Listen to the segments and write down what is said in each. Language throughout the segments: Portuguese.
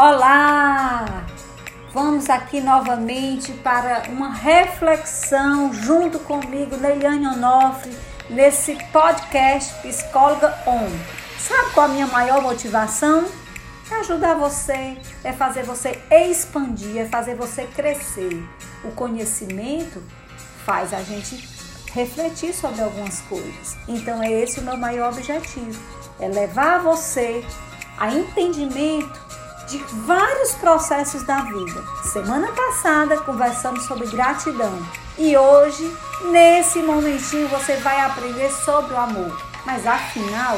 Olá! Vamos aqui novamente para uma reflexão junto comigo, Leiliane Onofre, nesse podcast Psicóloga On. Sabe qual a minha maior motivação? É ajudar você, é fazer você expandir, é fazer você crescer. O conhecimento faz a gente refletir sobre algumas coisas. Então é esse o meu maior objetivo, é levar você a entendimento de vários processos da vida. Semana passada conversamos sobre gratidão e hoje, nesse momentinho, você vai aprender sobre o amor. Mas afinal,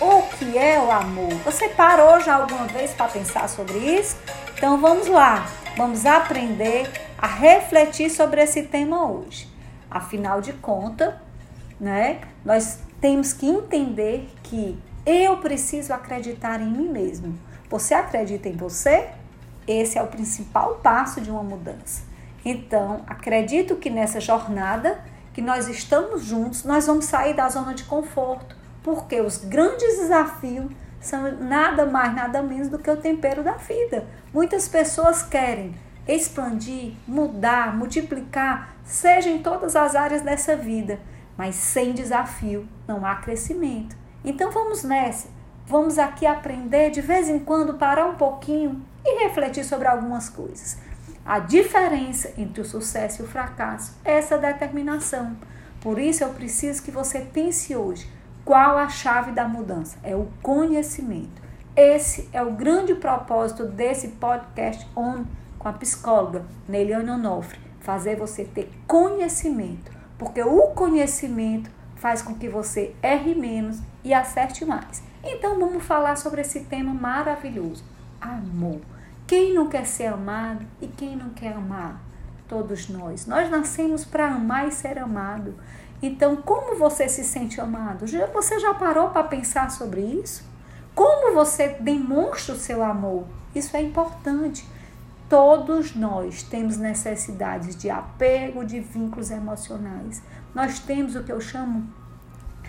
o que é o amor? Você parou já alguma vez para pensar sobre isso? Então vamos lá, vamos aprender a refletir sobre esse tema hoje. Afinal de contas, né, nós temos que entender que eu preciso acreditar em mim mesmo. Você acredita em você? Esse é o principal passo de uma mudança. Então, acredito que nessa jornada que nós estamos juntos, nós vamos sair da zona de conforto, porque os grandes desafios são nada mais, nada menos do que o tempero da vida. Muitas pessoas querem expandir, mudar, multiplicar, seja em todas as áreas dessa vida, mas sem desafio não há crescimento. Então vamos nessa. Vamos aqui aprender de vez em quando, parar um pouquinho e refletir sobre algumas coisas. A diferença entre o sucesso e o fracasso é essa determinação. Por isso eu preciso que você pense hoje qual a chave da mudança? É o conhecimento. Esse é o grande propósito desse podcast On com a psicóloga Neiliane Onofre, fazer você ter conhecimento, porque o conhecimento faz com que você erre menos e acerte mais. Então vamos falar sobre esse tema maravilhoso: amor. Quem não quer ser amado e quem não quer amar? Todos nós. Nós nascemos para amar e ser amado. Então, como você se sente amado? Você já parou para pensar sobre isso? Como você demonstra o seu amor? Isso é importante. Todos nós temos necessidades de apego, de vínculos emocionais. Nós temos o que eu chamo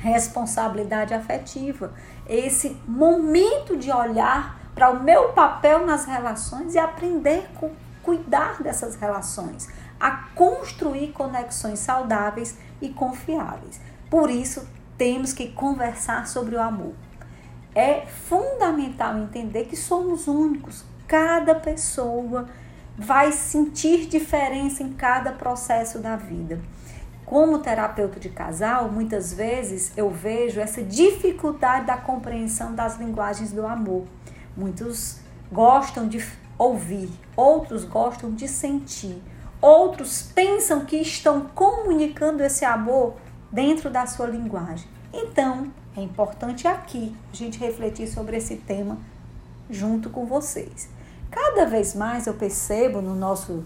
responsabilidade afetiva, esse momento de olhar para o meu papel nas relações e aprender a cuidar dessas relações, a construir conexões saudáveis e confiáveis. Por isso, temos que conversar sobre o amor. É fundamental entender que somos únicos. Cada pessoa vai sentir diferença em cada processo da vida. Como terapeuta de casal, muitas vezes eu vejo essa dificuldade da compreensão das linguagens do amor. Muitos gostam de ouvir, outros gostam de sentir, outros pensam que estão comunicando esse amor dentro da sua linguagem. Então, é importante aqui a gente refletir sobre esse tema junto com vocês. Cada vez mais eu percebo no nosso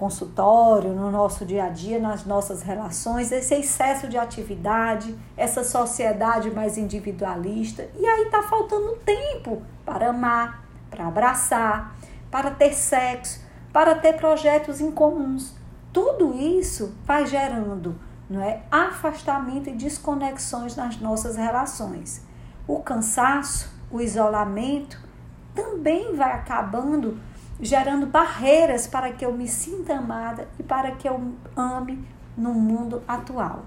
consultório, no nosso dia a dia, nas nossas relações, esse excesso de atividade, essa sociedade mais individualista. E aí está faltando tempo para amar, para abraçar, para ter sexo, para ter projetos em comuns. Tudo isso vai gerando não é, afastamento e desconexões nas nossas relações. O cansaço, o isolamento também vai acabando gerando barreiras para que eu me sinta amada e para que eu ame no mundo atual.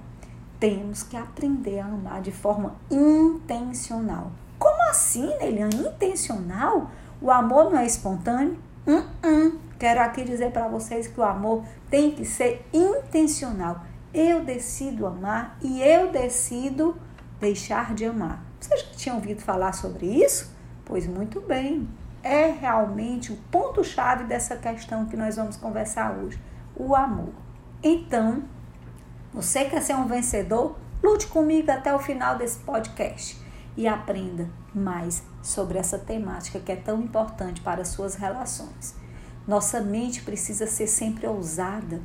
Temos que aprender a amar de forma intencional. Como assim, Eliane? Intencional? O amor não é espontâneo? Hum, hum. Quero aqui dizer para vocês que o amor tem que ser intencional. Eu decido amar e eu decido deixar de amar. Vocês já tinham ouvido falar sobre isso? Pois muito bem é realmente o ponto-chave dessa questão que nós vamos conversar hoje: o amor. Então, você quer ser um vencedor? Lute comigo até o final desse podcast e aprenda mais sobre essa temática que é tão importante para as suas relações. Nossa mente precisa ser sempre ousada,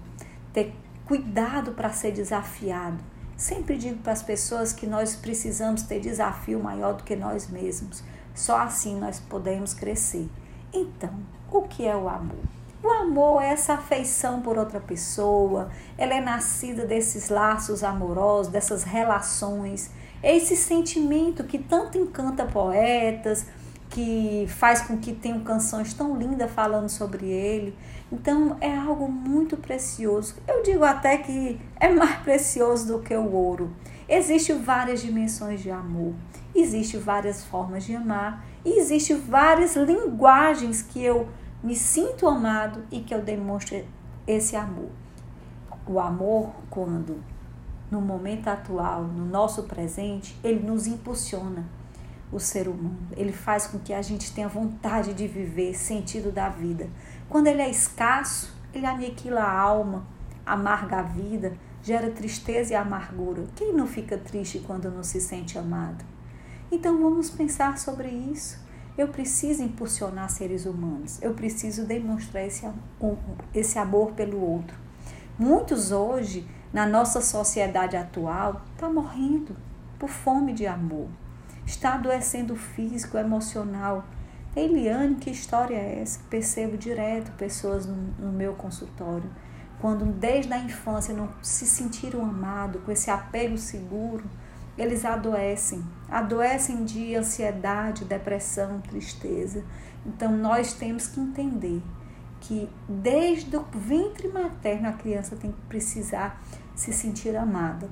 ter cuidado para ser desafiado. Sempre digo para as pessoas que nós precisamos ter desafio maior do que nós mesmos só assim nós podemos crescer. Então, o que é o amor? O amor é essa afeição por outra pessoa, ela é nascida desses laços amorosos, dessas relações, é esse sentimento que tanto encanta poetas, que faz com que tenham canções tão lindas falando sobre ele. Então é algo muito precioso. Eu digo até que é mais precioso do que o ouro. Existem várias dimensões de amor, existem várias formas de amar e existem várias linguagens que eu me sinto amado e que eu demonstro esse amor. O amor, quando no momento atual, no nosso presente, ele nos impulsiona o ser humano. Ele faz com que a gente tenha vontade de viver, sentido da vida. Quando ele é escasso, ele aniquila a alma, amarga a vida, gera tristeza e amargura. Quem não fica triste quando não se sente amado? Então vamos pensar sobre isso. Eu preciso impulsionar seres humanos. Eu preciso demonstrar esse, esse amor pelo outro. Muitos hoje, na nossa sociedade atual, estão tá morrendo por fome de amor. Está adoecendo físico, emocional. Eliane, que história é essa? Percebo direto pessoas no, no meu consultório quando desde a infância não se sentiram amados, com esse apego seguro, eles adoecem. Adoecem de ansiedade, depressão, tristeza. Então nós temos que entender que desde o ventre materno a criança tem que precisar se sentir amada.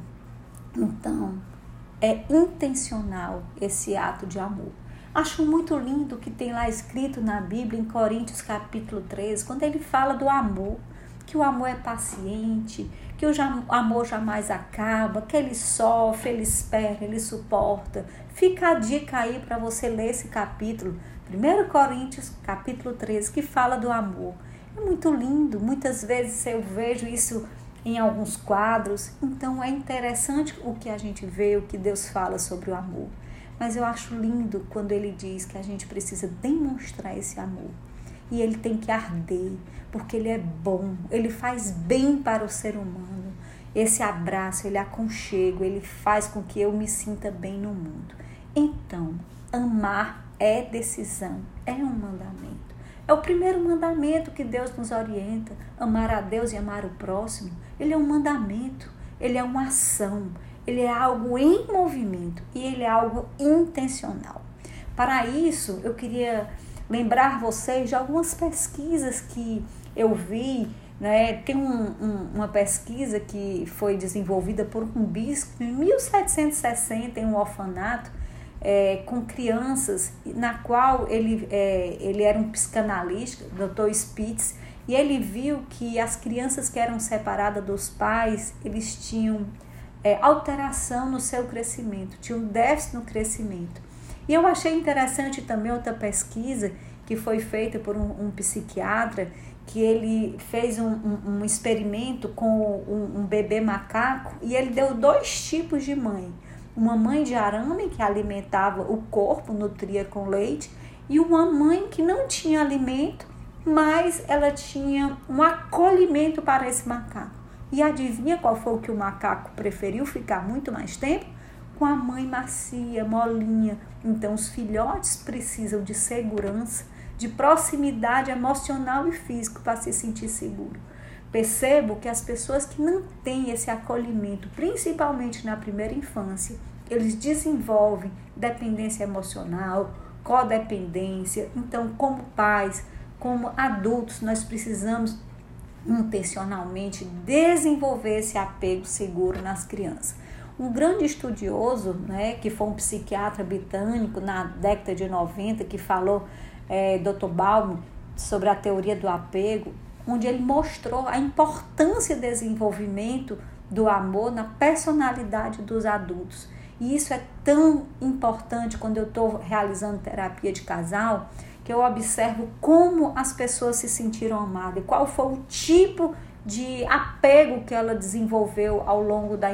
Então, é intencional esse ato de amor. Acho muito lindo que tem lá escrito na Bíblia, em Coríntios capítulo 13, quando ele fala do amor que o amor é paciente, que o amor jamais acaba, que ele sofre, ele espera, ele suporta. Fica a dica aí para você ler esse capítulo, 1 Coríntios, capítulo 13, que fala do amor. É muito lindo, muitas vezes eu vejo isso em alguns quadros, então é interessante o que a gente vê, o que Deus fala sobre o amor. Mas eu acho lindo quando ele diz que a gente precisa demonstrar esse amor e ele tem que arder, porque ele é bom, ele faz bem para o ser humano. Esse abraço, ele aconchego, ele faz com que eu me sinta bem no mundo. Então, amar é decisão, é um mandamento. É o primeiro mandamento que Deus nos orienta, amar a Deus e amar o próximo. Ele é um mandamento, ele é uma ação, ele é algo em movimento e ele é algo intencional. Para isso, eu queria lembrar vocês de algumas pesquisas que eu vi. Né? Tem um, um, uma pesquisa que foi desenvolvida por um bispo em 1760 em um orfanato é, com crianças, na qual ele, é, ele era um psicanalista, Dr. Spitz, e ele viu que as crianças que eram separadas dos pais, eles tinham é, alteração no seu crescimento, tinham déficit no crescimento. E eu achei interessante também outra pesquisa que foi feita por um, um psiquiatra, que ele fez um, um, um experimento com um, bebê macaco e ele deu dois tipos de mãe. Uma mãe de arame que alimentava o corpo, nutria com leite, e uma mãe que não tinha alimento, mas ela tinha um acolhimento para esse macaco. E adivinha qual foi o que o macaco preferiu ficar muito mais tempo? Com a mãe macia, molinha. Então, os filhotes precisam de segurança, de proximidade emocional e físico para se sentir seguro. Percebo que as pessoas que não têm esse acolhimento, principalmente na primeira infância, eles desenvolvem dependência emocional, codependência. Então, como pais, como adultos, nós precisamos intencionalmente desenvolver esse apego seguro nas crianças. Um grande estudioso, né, que foi um psiquiatra britânico na década de 90, que falou, é, Dr. Baum, sobre a teoria do apego, onde ele mostrou a importância do desenvolvimento do amor na personalidade dos adultos. E isso é tão importante quando eu estou realizando terapia de casal, que eu observo como as pessoas se sentiram amadas, qual foi o tipo de apego que ela desenvolveu ao longo da,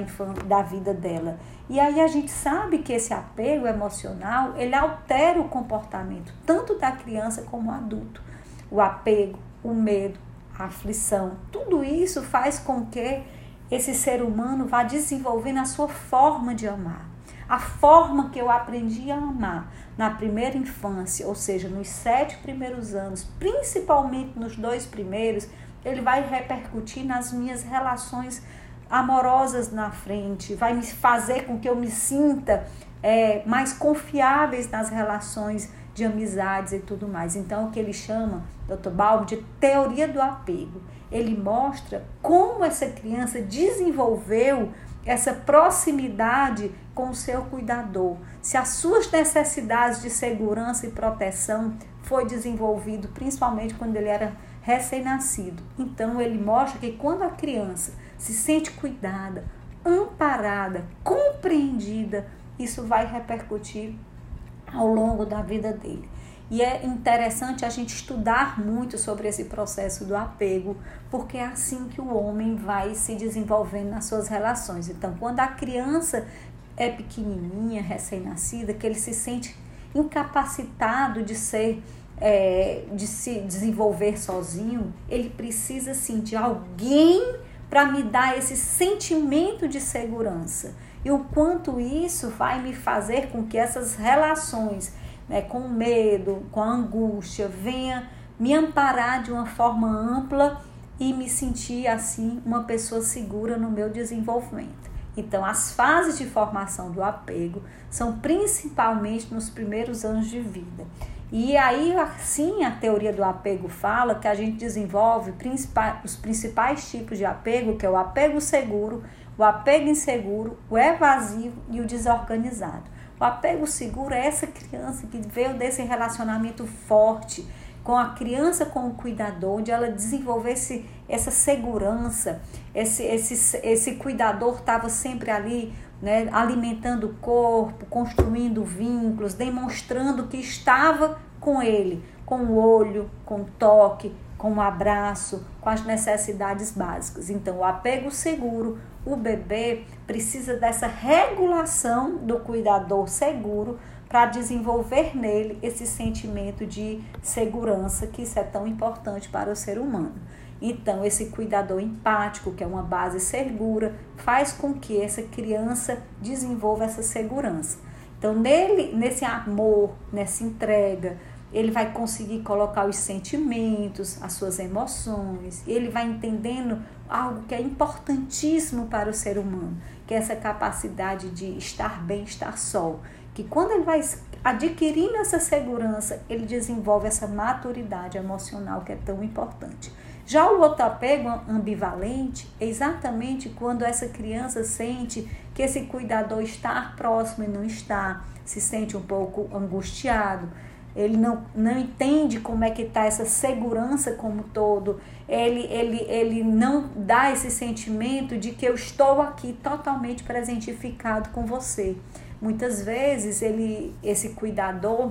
da vida dela. E aí a gente sabe que esse apego emocional, ele altera o comportamento, tanto da criança como do adulto. O apego, o medo, a aflição, tudo isso faz com que esse ser humano vá desenvolvendo a sua forma de amar. A forma que eu aprendi a amar na primeira infância, ou seja, nos sete primeiros anos, principalmente nos dois primeiros, ele vai repercutir nas minhas relações amorosas na frente, vai me fazer com que eu me sinta é, mais confiáveis nas relações de amizades e tudo mais. Então, o que ele chama, Dr. Baum, de teoria do apego. Ele mostra como essa criança desenvolveu essa proximidade com o seu cuidador. Se as suas necessidades de segurança e proteção foi desenvolvido principalmente quando ele era recém-nascido. Então ele mostra que quando a criança se sente cuidada, amparada, compreendida, isso vai repercutir ao longo da vida dele. E é interessante a gente estudar muito sobre esse processo do apego, porque é assim que o homem vai se desenvolvendo nas suas relações. Então, quando a criança é pequenininha, recém-nascida, que ele se sente incapacitado de ser é, de se desenvolver sozinho, ele precisa sim de alguém para me dar esse sentimento de segurança. E o quanto isso vai me fazer com que essas relações né, com medo, com angústia, venha me amparar de uma forma ampla e me sentir assim uma pessoa segura no meu desenvolvimento. Então, as fases de formação do apego são principalmente nos primeiros anos de vida. E aí, assim, a teoria do apego fala que a gente desenvolve os principais tipos de apego, que é o apego seguro, o apego inseguro, o evasivo e o desorganizado. O apego seguro é essa criança que veio desse relacionamento forte com a criança com o cuidador, onde ela desenvolvesse essa segurança, esse, esse, esse cuidador estava sempre ali né, alimentando o corpo, construindo vínculos, demonstrando que estava com ele, com o olho, com o toque, com o abraço, com as necessidades básicas. Então, o apego seguro, o bebê precisa dessa regulação do cuidador seguro para desenvolver nele esse sentimento de segurança que isso é tão importante para o ser humano. Então, esse cuidador empático, que é uma base segura, faz com que essa criança desenvolva essa segurança. Então, nele, nesse amor, nessa entrega, ele vai conseguir colocar os sentimentos, as suas emoções, ele vai entendendo algo que é importantíssimo para o ser humano, que é essa capacidade de estar bem, estar só. Que quando ele vai adquirindo essa segurança, ele desenvolve essa maturidade emocional que é tão importante. Já o apego ambivalente é exatamente quando essa criança sente que esse cuidador está próximo e não está, se sente um pouco angustiado, ele não, não entende como é que está essa segurança como todo, ele, ele, ele não dá esse sentimento de que eu estou aqui totalmente presentificado com você. Muitas vezes ele, esse cuidador,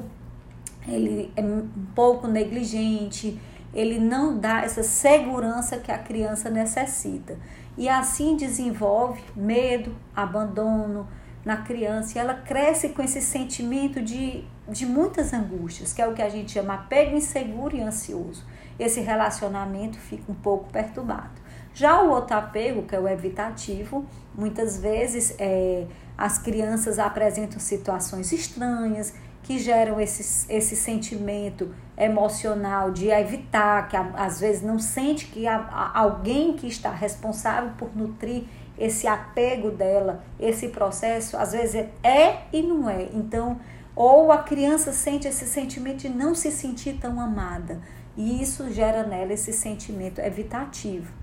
ele é um pouco negligente, ele não dá essa segurança que a criança necessita. E assim desenvolve medo, abandono na criança, e ela cresce com esse sentimento de, de muitas angústias, que é o que a gente chama apego inseguro e ansioso. Esse relacionamento fica um pouco perturbado. Já o outro apego, que é o evitativo, muitas vezes é, as crianças apresentam situações estranhas, que geram esse, esse sentimento emocional de evitar, que às vezes não sente que há alguém que está responsável por nutrir esse apego dela, esse processo, às vezes é e não é. Então, ou a criança sente esse sentimento de não se sentir tão amada, e isso gera nela esse sentimento evitativo.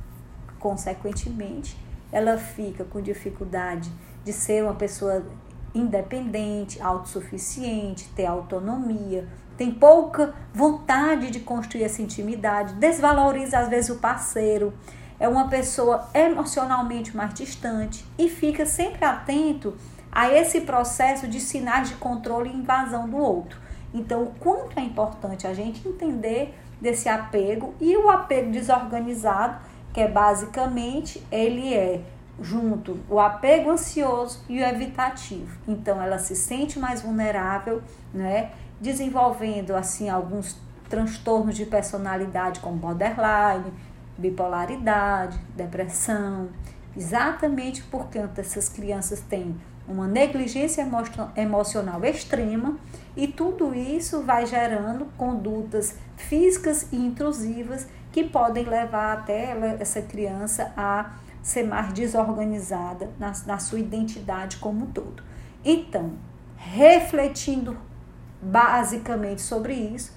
Consequentemente, ela fica com dificuldade de ser uma pessoa independente, autossuficiente, ter autonomia, tem pouca vontade de construir essa intimidade, desvaloriza às vezes o parceiro, é uma pessoa emocionalmente mais distante e fica sempre atento a esse processo de sinais de controle e invasão do outro. Então, o quanto é importante a gente entender desse apego e o apego desorganizado, que é basicamente ele é junto o apego ansioso e o evitativo. Então ela se sente mais vulnerável, né? Desenvolvendo assim alguns transtornos de personalidade como borderline, bipolaridade, depressão, exatamente porque essas crianças têm uma negligência emocional extrema e tudo isso vai gerando condutas físicas e intrusivas que podem levar até essa criança a ser mais desorganizada na, na sua identidade como um todo. Então, refletindo basicamente sobre isso,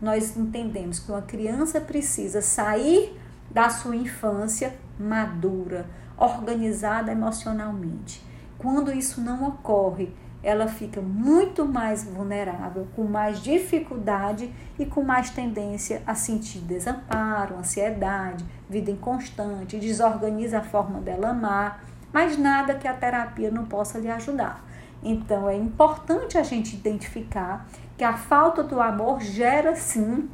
nós entendemos que uma criança precisa sair da sua infância madura, organizada emocionalmente. Quando isso não ocorre, ela fica muito mais vulnerável, com mais dificuldade e com mais tendência a sentir desamparo, ansiedade, vida inconstante, desorganiza a forma dela amar, mas nada que a terapia não possa lhe ajudar. Então é importante a gente identificar que a falta do amor gera sim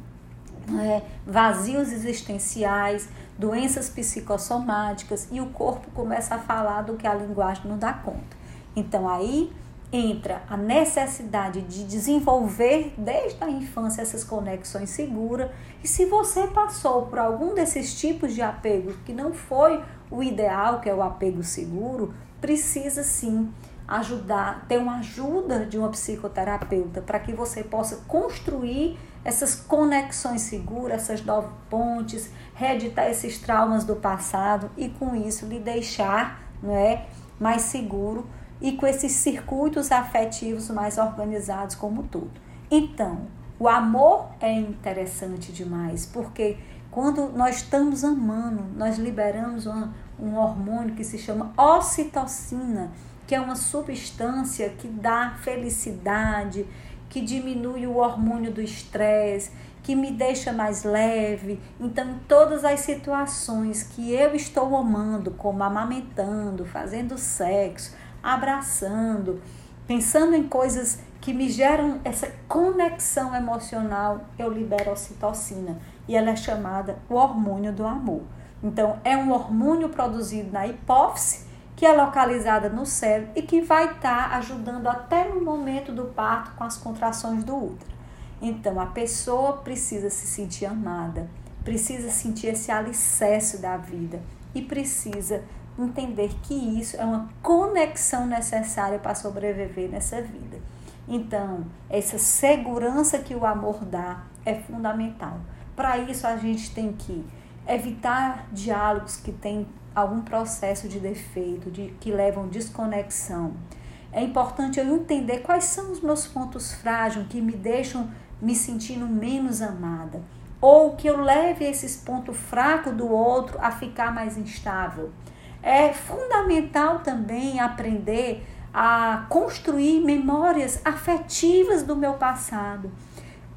é, vazios existenciais, doenças psicossomáticas e o corpo começa a falar do que a linguagem não dá conta. Então aí entra a necessidade de desenvolver desde a infância essas conexões seguras. E se você passou por algum desses tipos de apego que não foi o ideal, que é o apego seguro, precisa sim ajudar, ter uma ajuda de uma psicoterapeuta para que você possa construir essas conexões seguras, essas novas pontes, reeditar esses traumas do passado e com isso lhe deixar, não é, mais seguro e com esses circuitos afetivos mais organizados como tudo. Então, o amor é interessante demais, porque quando nós estamos amando, nós liberamos um, um hormônio que se chama ocitocina, que é uma substância que dá felicidade, que diminui o hormônio do estresse, que me deixa mais leve. Então, em todas as situações que eu estou amando, como amamentando, fazendo sexo, abraçando, pensando em coisas que me geram essa conexão emocional, eu libero ocitocina e ela é chamada o hormônio do amor. Então, é um hormônio produzido na hipófise, que é localizada no cérebro e que vai estar tá ajudando até no momento do parto com as contrações do útero. Então, a pessoa precisa se sentir amada, precisa sentir esse alicerce da vida e precisa entender que isso é uma conexão necessária para sobreviver nessa vida. Então, essa segurança que o amor dá é fundamental. Para isso, a gente tem que evitar diálogos que têm algum processo de defeito, de, que levam desconexão. É importante eu entender quais são os meus pontos frágeis que me deixam me sentindo menos amada, ou que eu leve esses pontos fracos do outro a ficar mais instável. É fundamental também aprender a construir memórias afetivas do meu passado.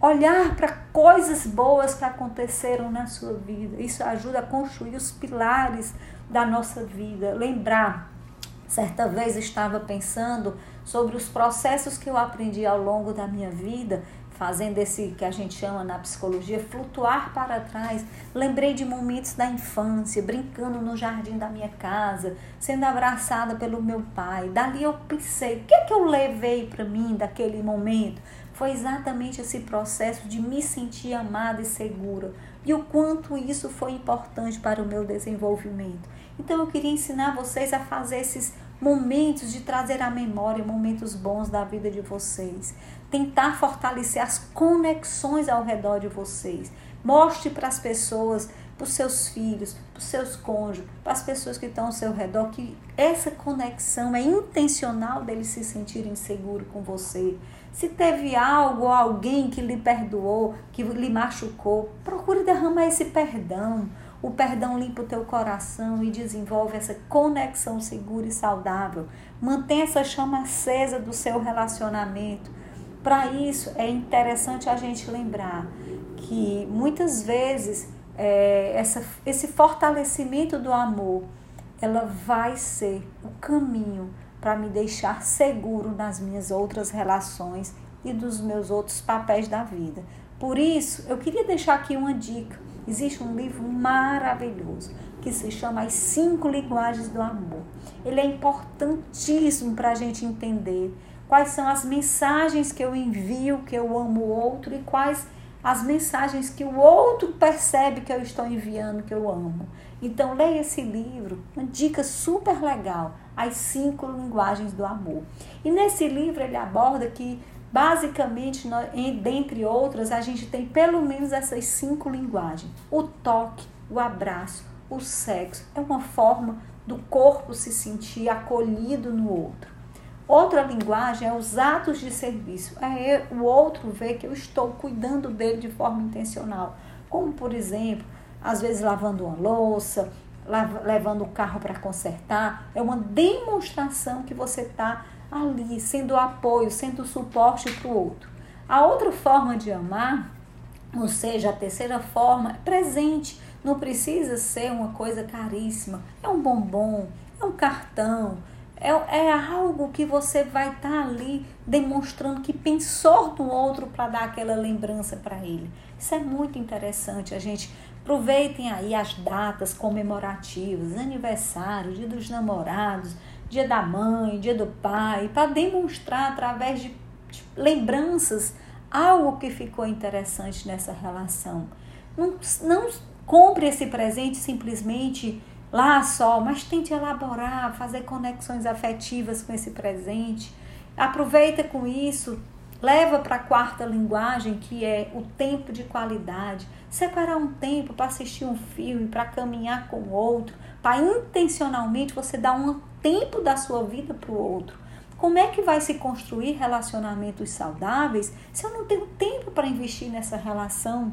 Olhar para coisas boas que aconteceram na sua vida. Isso ajuda a construir os pilares da nossa vida. Lembrar, certa vez estava pensando sobre os processos que eu aprendi ao longo da minha vida fazendo esse que a gente chama na psicologia flutuar para trás. Lembrei de momentos da infância, brincando no jardim da minha casa, sendo abraçada pelo meu pai. Dali eu pensei, o que é que eu levei para mim daquele momento? Foi exatamente esse processo de me sentir amada e segura. E o quanto isso foi importante para o meu desenvolvimento. Então eu queria ensinar vocês a fazer esses momentos de trazer à memória momentos bons da vida de vocês tentar fortalecer as conexões ao redor de vocês. Mostre para as pessoas, para os seus filhos, para os seus cônjuges, para as pessoas que estão ao seu redor, que essa conexão é intencional deles se sentirem seguros com você. Se teve algo ou alguém que lhe perdoou, que lhe machucou, procure derramar esse perdão. O perdão limpa o teu coração e desenvolve essa conexão segura e saudável. Mantenha essa chama acesa do seu relacionamento. Para isso, é interessante a gente lembrar que muitas vezes é, essa, esse fortalecimento do amor ela vai ser o caminho para me deixar seguro nas minhas outras relações e dos meus outros papéis da vida. Por isso, eu queria deixar aqui uma dica. Existe um livro maravilhoso que se chama As Cinco Linguagens do Amor. Ele é importantíssimo para a gente entender quais são as mensagens que eu envio, que eu amo o outro e quais as mensagens que o outro percebe que eu estou enviando, que eu amo. Então, leia esse livro, uma dica super legal, As Cinco Linguagens do Amor. E nesse livro ele aborda que, basicamente, dentre outras, a gente tem pelo menos essas cinco linguagens: o toque, o abraço, o sexo. É uma forma do corpo se sentir acolhido no outro. Outra linguagem é os atos de serviço. É o outro ver que eu estou cuidando dele de forma intencional. Como, por exemplo, às vezes lavando uma louça, levando o carro para consertar. É uma demonstração que você está ali, sendo apoio, sendo suporte para o outro. A outra forma de amar, ou seja, a terceira forma, é presente. Não precisa ser uma coisa caríssima. É um bombom, é um cartão, é, é algo que você vai estar tá ali demonstrando que pensou no outro para dar aquela lembrança para ele. Isso é muito interessante. A gente aproveitem aí as datas comemorativas, aniversário, dia dos namorados, dia da mãe, dia do pai, para demonstrar através de, lembranças algo que ficou interessante nessa relação. Não, não compre esse presente simplesmente lá só, mas tente elaborar, fazer conexões afetivas com esse presente. Aproveita com isso, leva para a quarta linguagem, que é o tempo de qualidade. Separar um tempo para assistir um filme, para caminhar com o outro, para intencionalmente você dar um tempo da sua vida para o outro. Como é que vai se construir relacionamentos saudáveis se eu não tenho tempo para investir nessa relação?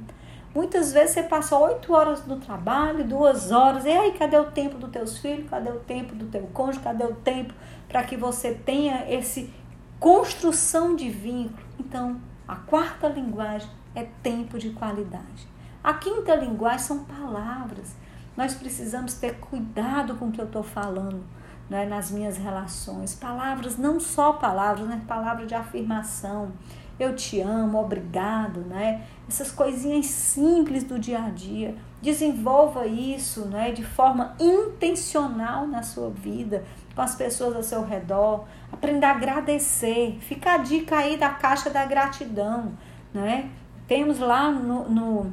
Muitas vezes você passa oito horas no trabalho, duas horas, e aí cadê o tempo dos teus filhos? Cadê o tempo do teu cônjuge? Cadê o tempo para que você tenha esse construção de vínculo? Então, a quarta linguagem é tempo de qualidade. A quinta linguagem são palavras. Nós precisamos ter cuidado com o que eu estou falando né, nas minhas relações. Palavras, não só palavras, né? Palavras de afirmação eu te amo, obrigado, né? Essas coisinhas simples do dia a dia. Desenvolva isso, né, de forma intencional na sua vida, com as pessoas ao seu redor. Aprenda a agradecer. Fica a dica aí da caixa da gratidão, né? Temos lá no, no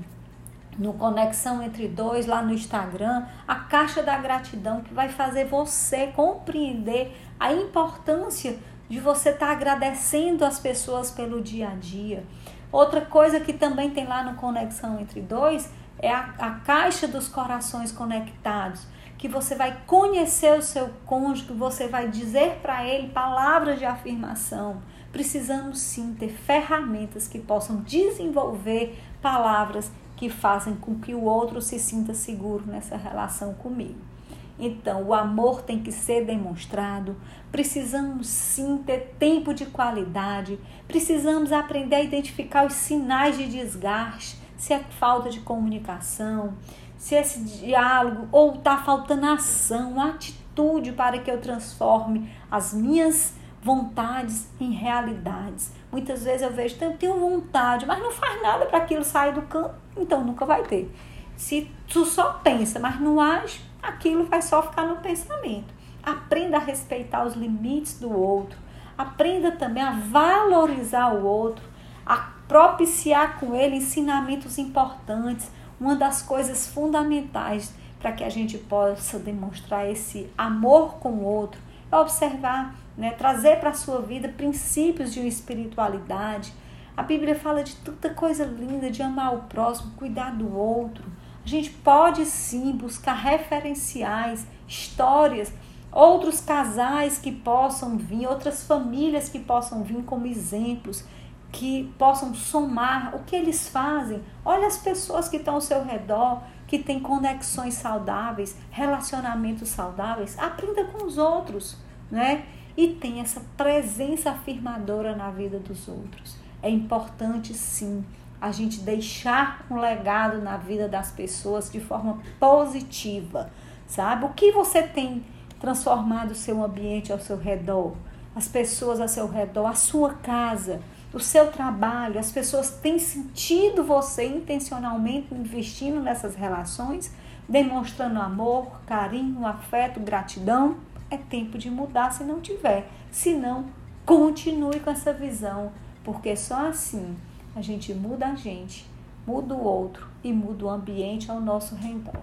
no Conexão Entre Dois, lá no Instagram, a caixa da gratidão que vai fazer você compreender a importância de você estar tá agradecendo as pessoas pelo dia a dia. Outra coisa que também tem lá no Conexão Entre Dois é a, a caixa dos corações conectados, que você vai conhecer o seu cônjuge, você vai dizer para ele palavras de afirmação. Precisamos sim ter ferramentas que possam desenvolver palavras que fazem com que o outro se sinta seguro nessa relação comigo. Então, o amor tem que ser demonstrado. Precisamos sim ter tempo de qualidade. Precisamos aprender a identificar os sinais de desgaste, se é falta de comunicação, se esse diálogo ou está faltando ação, atitude para que eu transforme as minhas vontades em realidades. Muitas vezes eu vejo, eu tenho vontade, mas não faz nada para aquilo sair do campo, então nunca vai ter. Se tu só pensa, mas não age, aquilo vai só ficar no pensamento. Aprenda a respeitar os limites do outro. Aprenda também a valorizar o outro, a propiciar com ele ensinamentos importantes. Uma das coisas fundamentais para que a gente possa demonstrar esse amor com o outro é observar, né, trazer para a sua vida princípios de espiritualidade. A Bíblia fala de tanta coisa linda, de amar o próximo, cuidar do outro. A gente pode sim buscar referenciais, histórias, outros casais que possam vir, outras famílias que possam vir como exemplos, que possam somar o que eles fazem. Olha as pessoas que estão ao seu redor, que têm conexões saudáveis, relacionamentos saudáveis. Aprenda com os outros, né? E tem essa presença afirmadora na vida dos outros. É importante sim a gente deixar um legado na vida das pessoas de forma positiva, sabe? O que você tem transformado o seu ambiente ao seu redor, as pessoas ao seu redor, a sua casa, o seu trabalho, as pessoas têm sentido você intencionalmente investindo nessas relações, demonstrando amor, carinho, afeto, gratidão. É tempo de mudar se não tiver. Se não, continue com essa visão, porque só assim a gente muda a gente, muda o outro e muda o ambiente ao nosso redor.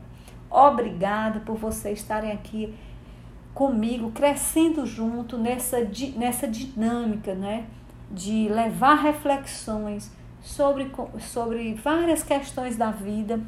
Obrigada por vocês estarem aqui comigo, crescendo junto nessa, nessa dinâmica, né? De levar reflexões sobre, sobre várias questões da vida.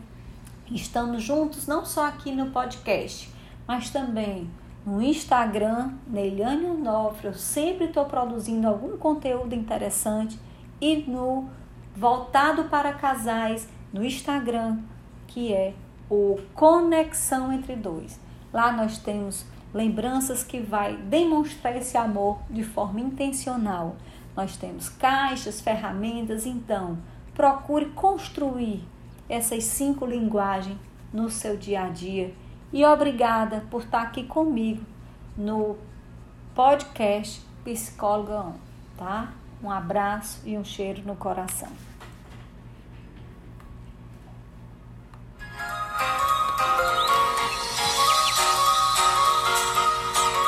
Estamos juntos não só aqui no podcast, mas também No Instagram, Neiliane Onofre, eu sempre estou produzindo algum conteúdo interessante. E no Voltado para Casais, no Instagram, que é o Conexão Entre Dois. Lá nós temos lembranças que vai demonstrar esse amor de forma intencional. Nós temos caixas, ferramentas, então procure construir essas cinco linguagens no seu dia a dia. E obrigada por estar aqui comigo no podcast Psicóloga On, tá? Um abraço e um cheiro no coração.